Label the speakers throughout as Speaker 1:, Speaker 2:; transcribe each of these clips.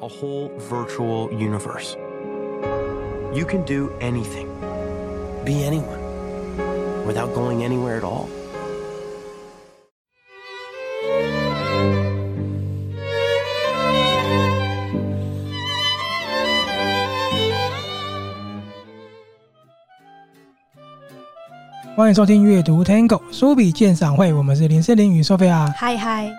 Speaker 1: a whole virtual universe. You can do anything, be anyone, without going anywhere at all.
Speaker 2: 欢迎收听阅读 Tango 书笔鉴赏会，我们是林森林与 Sophia。
Speaker 3: 嗨嗨，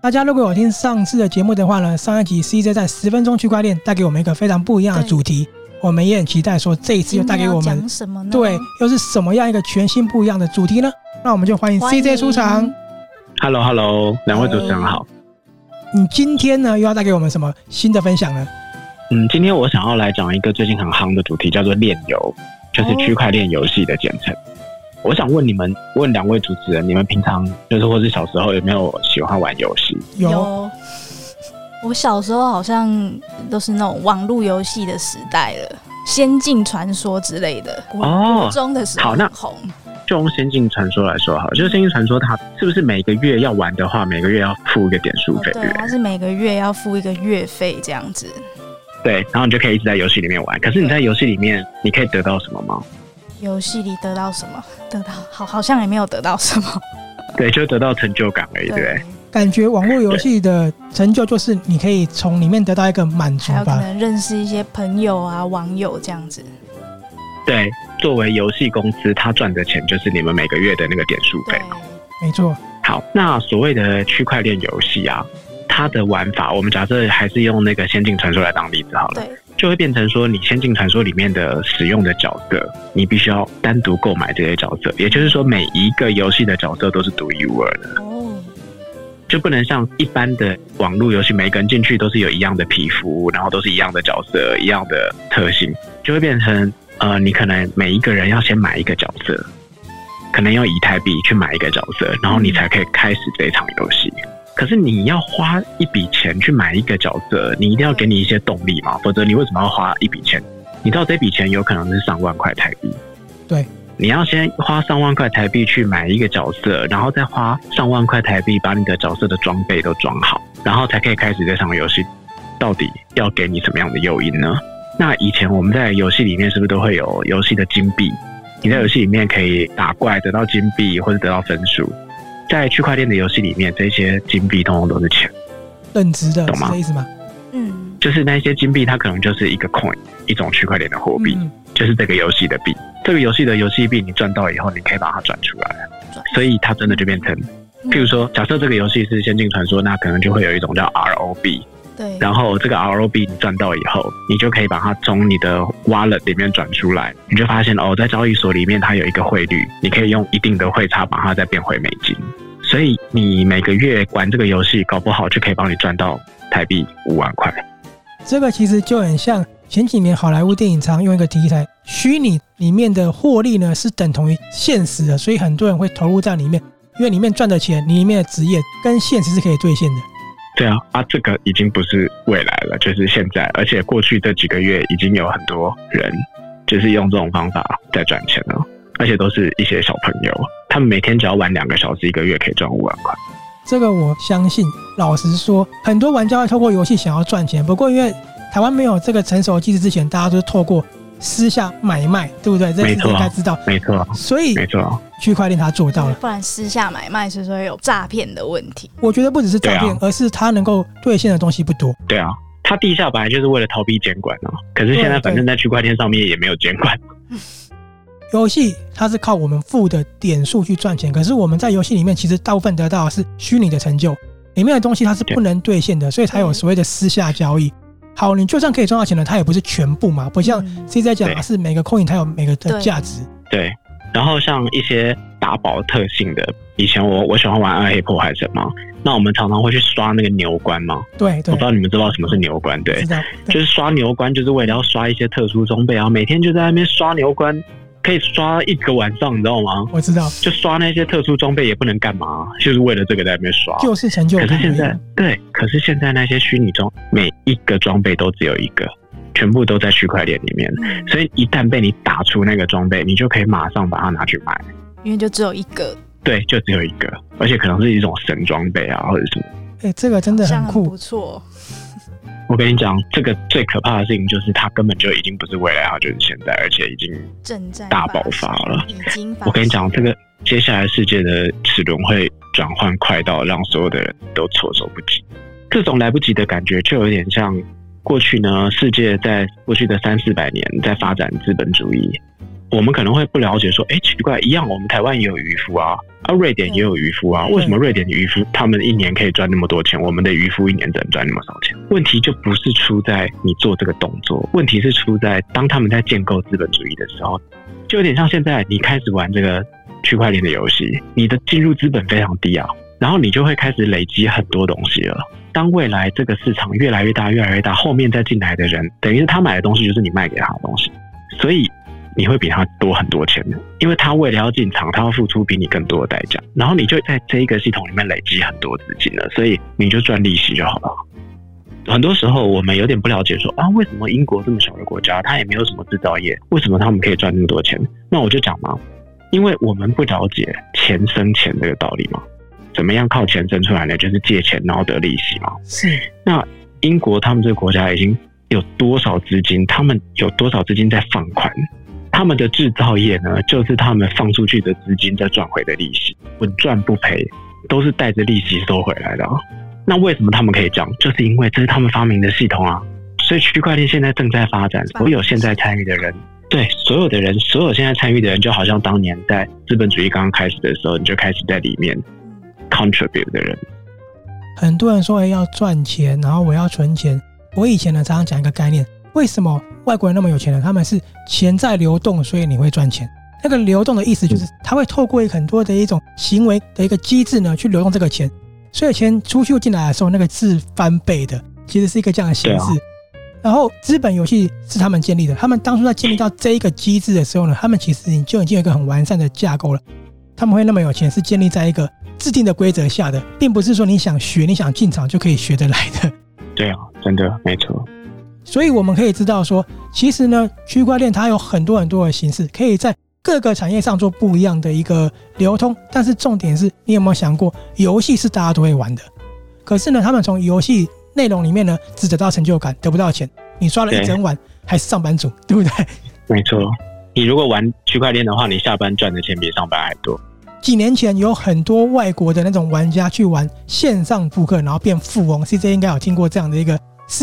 Speaker 2: 大家如果有听上次的节目的话呢，上一集 CJ 在十分钟区块链带给我们一个非常不一样的主题，我们也很期待说这一次又带给我们
Speaker 3: 什么呢？
Speaker 2: 对，又是什么样一个全新不一样的主题呢？那我们就欢迎 CJ 出场。
Speaker 4: Hello Hello，两位主持人好。
Speaker 2: 你今天呢又要带给我们什么新的分享呢？
Speaker 4: 嗯，今天我想要来讲一个最近很夯的主题，叫做链游，就是区块链游戏的简称。哦我想问你们，问两位主持人，你们平常就是或是小时候有没有喜欢玩游戏？
Speaker 3: 有，我小时候好像都是那种网络游戏的时代了，《仙境传说》之类的。哦，国中的时候好，那红。
Speaker 4: 就用《仙境传说》来说好，就是《仙境传说》，它是不是每个月要玩的话，每个月要付一个点数费？
Speaker 3: 对，它是每个月要付一个月费这样子。
Speaker 4: 对，然后你就可以一直在游戏里面玩。可是你在游戏里面，你可以得到什么吗？
Speaker 3: 游戏里得到什么？得到好，好像也没有得到什么。
Speaker 4: 对，就得到成就感而已，对，对不对？
Speaker 2: 感觉网络游戏的成就就是你可以从里面得到一个满足吧。
Speaker 3: 还有可能认识一些朋友啊、网友这样子。
Speaker 4: 对，作为游戏公司，他赚的钱就是你们每个月的那个点数费。
Speaker 2: 没错。
Speaker 4: 好，那所谓的区块链游戏啊，它的玩法，我们假设还是用那个《仙境传说》来当例子好了。对。就会变成说，你《仙境传说》里面的使用的角色，你必须要单独购买这些角色。也就是说，每一个游戏的角色都是独一无二的。哦，就不能像一般的网络游戏，每个人进去都是有一样的皮肤，然后都是一样的角色、一样的特性，就会变成呃，你可能每一个人要先买一个角色，可能用以太币去买一个角色，然后你才可以开始这一场游戏。可是你要花一笔钱去买一个角色，你一定要给你一些动力嘛，否则你为什么要花一笔钱？你知道这笔钱有可能是上万块台币。
Speaker 2: 对，
Speaker 4: 你要先花上万块台币去买一个角色，然后再花上万块台币把你的角色的装备都装好，然后才可以开始这场游戏。到底要给你什么样的诱因呢？那以前我们在游戏里面是不是都会有游戏的金币？你在游戏里面可以打怪得到金币或者得到分数。在区块链的游戏里面，这些金币通通都是钱，
Speaker 2: 等值的，
Speaker 4: 懂
Speaker 2: 吗？意思吗？
Speaker 3: 嗯，
Speaker 4: 就是那些金币，它可能就是一个 coin，一种区块链的货币，嗯、就是这个游戏的币。这个游戏的游戏币，你赚到以后，你可以把它转出来，所以它真的就变成，譬如说，假设这个游戏是《仙境传说》，那可能就会有一种叫 RO 币。
Speaker 3: 对，
Speaker 4: 然后这个 ROB 你赚到以后，你就可以把它从你的 wallet 里面转出来，你就发现哦，在交易所里面它有一个汇率，你可以用一定的汇差把它再变回美金，所以你每个月玩这个游戏，搞不好就可以帮你赚到台币五万块。
Speaker 2: 这个其实就很像前几年好莱坞电影常用一个题材，虚拟里面的获利呢是等同于现实的，所以很多人会投入在里面，因为里面赚的钱，你里面的职业跟现实是可以兑现的。
Speaker 4: 对啊，啊，这个已经不是未来了，就是现在。而且过去这几个月已经有很多人就是用这种方法在赚钱了，而且都是一些小朋友，他们每天只要玩两个小时，一个月可以赚五万块。
Speaker 2: 这个我相信，老实说，很多玩家会透过游戏想要赚钱。不过因为台湾没有这个成熟的机制之前，大家都是透过。私下买卖，对不对？这应该知道，
Speaker 4: 没错。
Speaker 2: 所以，没错，区块链它做到了。
Speaker 3: 不然私下买卖是说有诈骗的问题。
Speaker 2: 我觉得不只是诈骗，啊、而是它能够兑现的东西不多。
Speaker 4: 对啊，它地下本来就是为了逃避监管啊。可是现在反正在区块链上面也没有监管。
Speaker 2: 游戏它是靠我们付的点数去赚钱，可是我们在游戏里面其实大部分得到的是虚拟的成就，里面的东西它是不能兑现的，所以才有所谓的私下交易。好，你就算可以赚到钱了，它也不是全部嘛，不像 C 在讲的是每个 coin 它有每个的价值。
Speaker 4: 对，然后像一些打宝特性的，以前我我喜欢玩暗黑破坏神嘛，那我们常常会去刷那个牛关嘛。
Speaker 2: 对，对，
Speaker 4: 我不知道你们知道什么是牛关？对，就是刷牛关，就是为了要刷一些特殊装备啊，每天就在那边刷牛关。可以刷一个晚上，你知道吗？
Speaker 2: 我知道，
Speaker 4: 就刷那些特殊装备也不能干嘛，就是为了这个在那边刷，
Speaker 2: 就是成就。
Speaker 4: 可是现在，对，可是现在那些虚拟装，每一个装备都只有一个，全部都在区块链里面，嗯、所以一旦被你打出那个装备，你就可以马上把它拿去卖，
Speaker 3: 因为就只有一个。
Speaker 4: 对，就只有一个，而且可能是一种神装备啊，或者什么。
Speaker 2: 哎、欸，这个真的很酷，
Speaker 3: 很不错。
Speaker 4: 我跟你讲，这个最可怕的事情就是它根本就已经不是未来，它就是现在，而且已经正在大爆发了。已经，我跟你讲，这个接下来世界的齿轮会转换快到让所有的人都措手不及。这种来不及的感觉，就有点像过去呢，世界在过去的三四百年在发展资本主义。我们可能会不了解，说，哎，奇怪，一样，我们台湾也有渔夫啊，啊，瑞典也有渔夫啊，为什么瑞典的渔夫他们一年可以赚那么多钱，我们的渔夫一年只能赚那么少钱？问题就不是出在你做这个动作，问题是出在当他们在建构资本主义的时候，就有点像现在你开始玩这个区块链的游戏，你的进入资本非常低啊，然后你就会开始累积很多东西了。当未来这个市场越来越大，越来越大，后面再进来的人，等于是他买的东西就是你卖给他的东西，所以。你会比他多很多钱的，因为他为了要进场，他要付出比你更多的代价，然后你就在这一个系统里面累积很多资金了，所以你就赚利息就好了。很多时候我们有点不了解说，说啊，为什么英国这么小的国家，它也没有什么制造业，为什么他们可以赚那么多钱？那我就讲嘛，因为我们不了解钱生钱这个道理嘛，怎么样靠钱生出来呢？就是借钱然后得利息嘛。是。那英国他们这个国家已经有多少资金？他们有多少资金在放款？他们的制造业呢，就是他们放出去的资金再赚回的利息，稳赚不赔，都是带着利息收回来的啊。那为什么他们可以这样？就是因为这是他们发明的系统啊。所以区块链现在正在发展，所有现在参与的人，对所有的人，所有现在参与的人，就好像当年在资本主义刚刚开始的时候，你就开始在里面 contribute 的人。
Speaker 2: 很多人说要赚钱，然后我要存钱。我以前呢，常常讲一个概念。为什么外国人那么有钱呢？他们是钱在流动，所以你会赚钱。那个流动的意思就是，他会透过很多的一种行为的一个机制呢，去流动这个钱。所以钱出去进来的时候，那个是翻倍的，其实是一个这样的形式。然后资本游戏是他们建立的，他们当初在建立到这一个机制的时候呢，他们其实就已经有一个很完善的架构了。他们会那么有钱，是建立在一个制定的规则下的，并不是说你想学、你想进场就可以学得来的。
Speaker 4: 对啊，真的没错。
Speaker 2: 所以我们可以知道说，其实呢，区块链它有很多很多的形式，可以在各个产业上做不一样的一个流通。但是重点是你有没有想过，游戏是大家都会玩的，可是呢，他们从游戏内容里面呢，只得到成就感，得不到钱。你刷了一整晚，还是上班族，对不对？
Speaker 4: 没错。你如果玩区块链的话，你下班赚的钱比上班还多。
Speaker 2: 几年前有很多外国的那种玩家去玩线上扑克，然后变富翁。CJ 应该有听过这样的一个。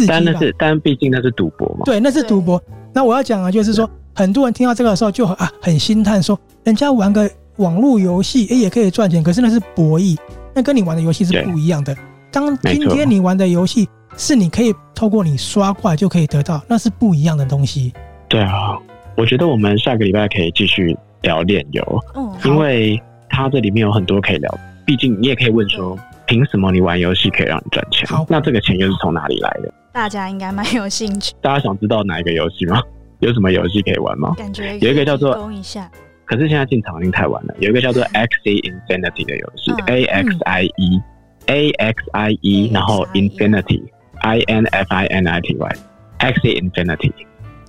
Speaker 4: 但那是，但毕竟那是赌博嘛。
Speaker 2: 对，那是赌博。那我要讲啊，就是说，很多人听到这个的时候就啊很心叹，说人家玩个网络游戏，哎，也可以赚钱，可是那是博弈，那跟你玩的游戏是不一样的。当今天你玩的游戏是你可以透过你刷怪就可以得到，那是不一样的东西。
Speaker 4: 对啊，我觉得我们下个礼拜可以继续聊炼油，嗯，因为它这里面有很多可以聊。毕竟你也可以问说。凭什么你玩游戏可以让你赚钱？那这个钱又是从哪里来的？
Speaker 3: 大家应该蛮有兴趣。
Speaker 4: 大家想知道哪一个游戏吗？有什么游戏可以玩吗？
Speaker 3: 感觉
Speaker 4: 有一个叫做……
Speaker 3: 一下。
Speaker 4: 可是现在进场已经太晚了。有一个叫做 Axie Infinity 的游戏，A X I E，A X I E，然后 Infinity，I N F I N I T Y，Axie Infinity。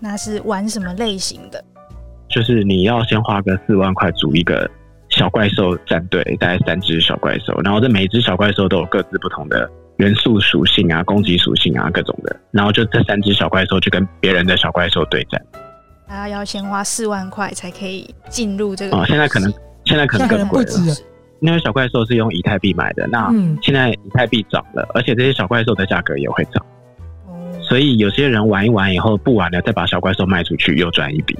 Speaker 3: 那是玩什么类型的？
Speaker 4: 就是你要先花个四万块组一个。小怪兽战队大概三只小怪兽，然后这每一只小怪兽都有各自不同的元素属性啊、攻击属性啊各种的，然后就这三只小怪兽就跟别人的小怪兽对战。
Speaker 3: 大家要先花四万块才可以进入这个。
Speaker 4: 哦，现在可能现在可能更贵了，因为小怪兽是用以太币买的，那现在以太币涨了，而且这些小怪兽的价格也会涨，所以有些人玩一玩以后不玩了，再把小怪兽卖出去又赚一笔。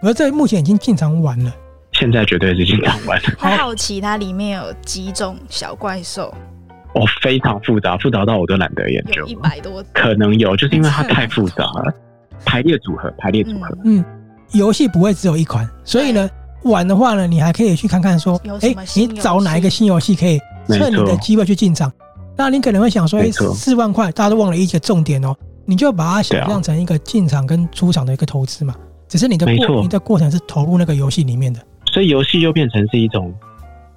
Speaker 2: 而在目前已经进场玩了。
Speaker 4: 现在绝对是经常玩。
Speaker 3: 很好奇它里面有几种小怪兽？
Speaker 4: 哦，非常复杂，复杂到我都懒得研究。
Speaker 3: 一百多，
Speaker 4: 可能有，就是因为它太复杂了。排列组合，排列组合。
Speaker 2: 嗯，游戏不会只有一款，所以呢，玩的话呢，你还可以去看看说，哎，你找哪一个新游戏可以趁你的机会去进场。那你可能会想说，哎，四万块，大家都忘了一个重点哦，你就把它想象成一个进场跟出场的一个投资嘛，只是你的过你的过程是投入那个游戏里面的。
Speaker 4: 所以游戏又变成是一种，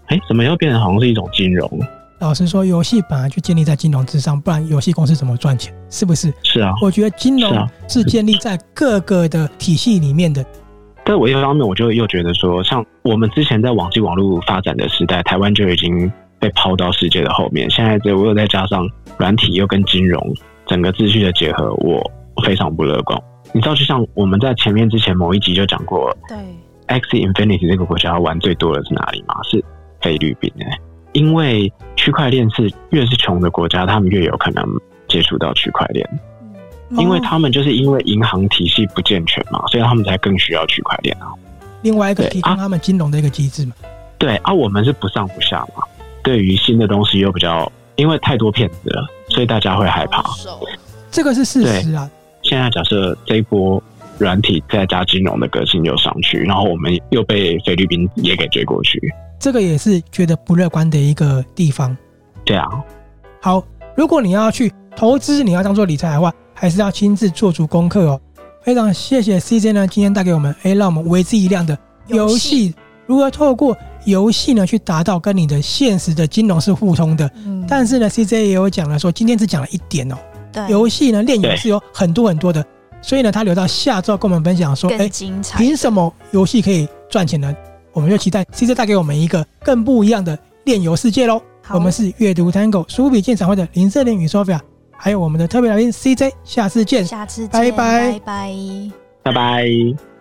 Speaker 4: 哎，怎么又变成好像是一种金融？
Speaker 2: 老实说，游戏本来就建立在金融之上，不然游戏公司怎么赚钱？是不是？
Speaker 4: 是啊。
Speaker 2: 我觉得金融是建立在各个的体系里面的。
Speaker 4: 但我一方面，我就又觉得说，像我们之前在网际网络发展的时代，台湾就已经被抛到世界的后面。现在这我又再加上软体又跟金融，整个秩序的结合，我非常不乐观。你知道，就像我们在前面之前某一集就讲过，
Speaker 3: 对
Speaker 4: ，Axie Infinity 这个国家玩最多的是哪里吗？是菲律宾哎，因为区块链是越是穷的国家，他们越有可能接触到区块链，因为他们就是因为银行体系不健全嘛，所以他们才更需要区块链啊。
Speaker 2: 另外一个提供他们金融的一个机制嘛。
Speaker 4: 对啊，我们是不上不下嘛。对于新的东西又比较，因为太多骗子了，所以大家会害怕。
Speaker 2: 这个是事实啊。
Speaker 4: 现在假设这一波软体再加金融的革新又上去，然后我们又被菲律宾也给追过去，
Speaker 2: 这个也是觉得不乐观的一个地方。
Speaker 4: 对啊。
Speaker 2: 好，如果你要去投资，你要当做理财的话，还是要亲自做足功课哦。非常谢谢 CJ 呢，今天带给我们，哎，让我们为之一亮的游戏如何透过游戏呢去达到跟你的现实的金融是互通的。嗯。但是呢，CJ 也有讲了说，今天只讲了一点哦。游戏呢，链游是有很多很多的，所以呢，他留到下周跟我们分享说，哎，凭什么游戏可以赚钱呢？我们就期待 CJ 带给我们一个更不一样的炼游世界喽。我们是阅读 Tango 书富比鉴赏会的林瑟琳与 Sophia，还有我们的特别来宾 CJ，下次见，
Speaker 3: 下次见，
Speaker 2: 拜拜，
Speaker 3: 拜拜，
Speaker 4: 拜拜。